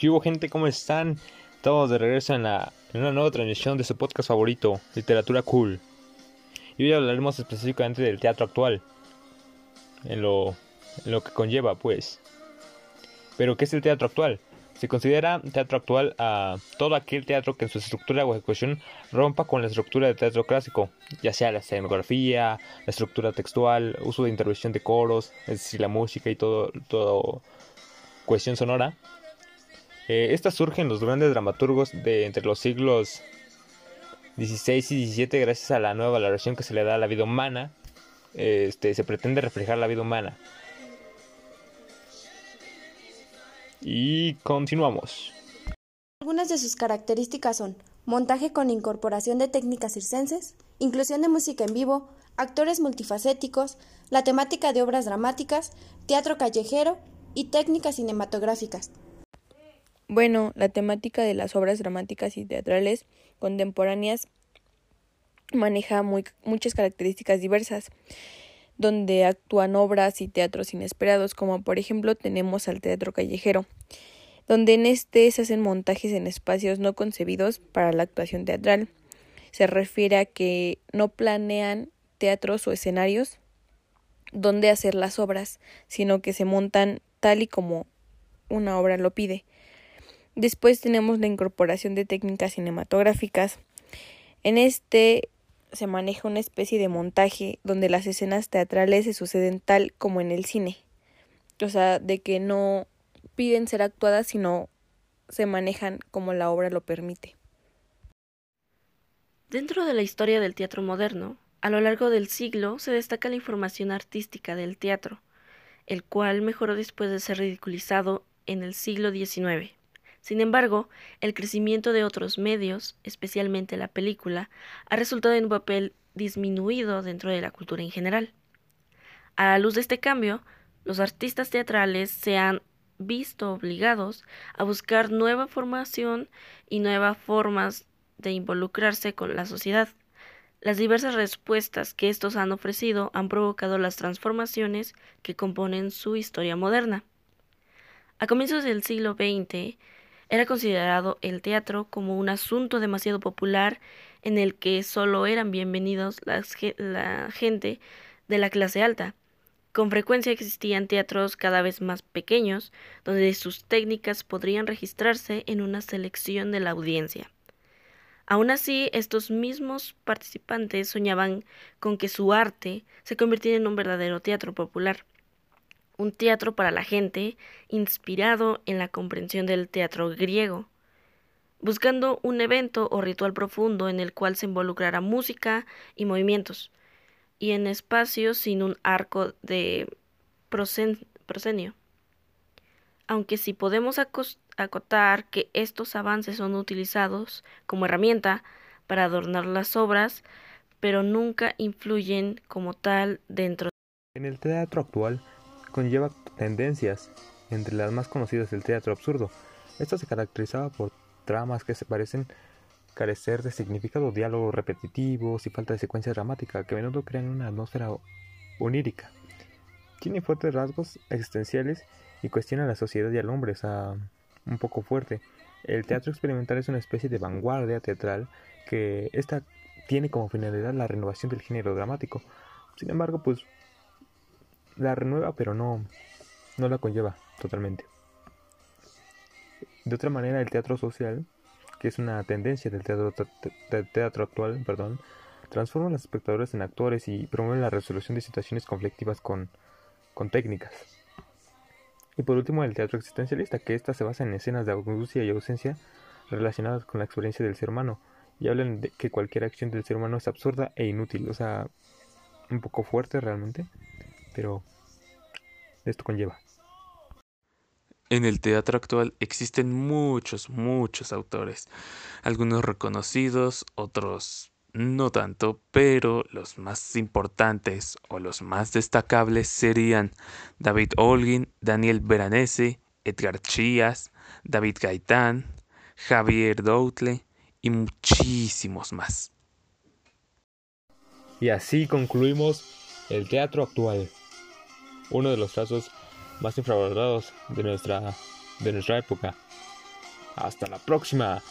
¿Qué hubo gente? ¿Cómo están? Estamos de regreso en, la, en una nueva transmisión de su podcast favorito, Literatura Cool. Y hoy hablaremos específicamente del teatro actual, en lo, en lo que conlleva, pues. Pero, ¿qué es el teatro actual? Se considera teatro actual a todo aquel teatro que en su estructura o ejecución rompa con la estructura de teatro clásico, ya sea la escenografía, la estructura textual, uso de intervención de coros, es decir, la música y todo, todo cuestión sonora. Eh, estas surgen los grandes dramaturgos de entre los siglos XVI y XVII gracias a la nueva valoración que se le da a la vida humana. Este, se pretende reflejar la vida humana. Y continuamos. Algunas de sus características son montaje con incorporación de técnicas circenses, inclusión de música en vivo, actores multifacéticos, la temática de obras dramáticas, teatro callejero y técnicas cinematográficas. Bueno, la temática de las obras dramáticas y teatrales contemporáneas maneja muchas características diversas, donde actúan obras y teatros inesperados, como por ejemplo tenemos al teatro callejero, donde en este se hacen montajes en espacios no concebidos para la actuación teatral. Se refiere a que no planean teatros o escenarios donde hacer las obras, sino que se montan tal y como una obra lo pide. Después tenemos la incorporación de técnicas cinematográficas. En este se maneja una especie de montaje donde las escenas teatrales se suceden tal como en el cine. O sea, de que no piden ser actuadas, sino se manejan como la obra lo permite. Dentro de la historia del teatro moderno, a lo largo del siglo se destaca la información artística del teatro, el cual mejoró después de ser ridiculizado en el siglo XIX. Sin embargo, el crecimiento de otros medios, especialmente la película, ha resultado en un papel disminuido dentro de la cultura en general. A la luz de este cambio, los artistas teatrales se han visto obligados a buscar nueva formación y nuevas formas de involucrarse con la sociedad. Las diversas respuestas que estos han ofrecido han provocado las transformaciones que componen su historia moderna. A comienzos del siglo XX, era considerado el teatro como un asunto demasiado popular en el que solo eran bienvenidos la gente de la clase alta. Con frecuencia existían teatros cada vez más pequeños, donde sus técnicas podrían registrarse en una selección de la audiencia. Aún así, estos mismos participantes soñaban con que su arte se convirtiera en un verdadero teatro popular un teatro para la gente inspirado en la comprensión del teatro griego, buscando un evento o ritual profundo en el cual se involucrara música y movimientos, y en espacios sin un arco de prosenio. Aunque si podemos acotar que estos avances son utilizados como herramienta para adornar las obras, pero nunca influyen como tal dentro. En el teatro actual conlleva tendencias, entre las más conocidas del teatro absurdo. Esto se caracterizaba por tramas que parecen carecer de significado, diálogos repetitivos y falta de secuencia dramática, que a menudo crean una atmósfera onírica. Tiene fuertes rasgos existenciales y cuestiona la sociedad y al hombre, o un poco fuerte. El teatro experimental es una especie de vanguardia teatral que esta tiene como finalidad la renovación del género dramático. Sin embargo, pues la renueva, pero no, no la conlleva totalmente. De otra manera, el teatro social, que es una tendencia del teatro, teatro actual, perdón, transforma a los espectadores en actores y promueve la resolución de situaciones conflictivas con, con técnicas. Y por último, el teatro existencialista, que ésta se basa en escenas de angustia y ausencia relacionadas con la experiencia del ser humano, y hablan de que cualquier acción del ser humano es absurda e inútil, o sea, un poco fuerte realmente pero esto conlleva. En el teatro actual existen muchos, muchos autores, algunos reconocidos, otros no tanto, pero los más importantes o los más destacables serían David Holguín, Daniel Veranese, Edgar Chías, David Gaitán, Javier Doutle y muchísimos más. Y así concluimos el teatro actual uno de los trazos más infravalorados de nuestra, de nuestra época. Hasta la próxima.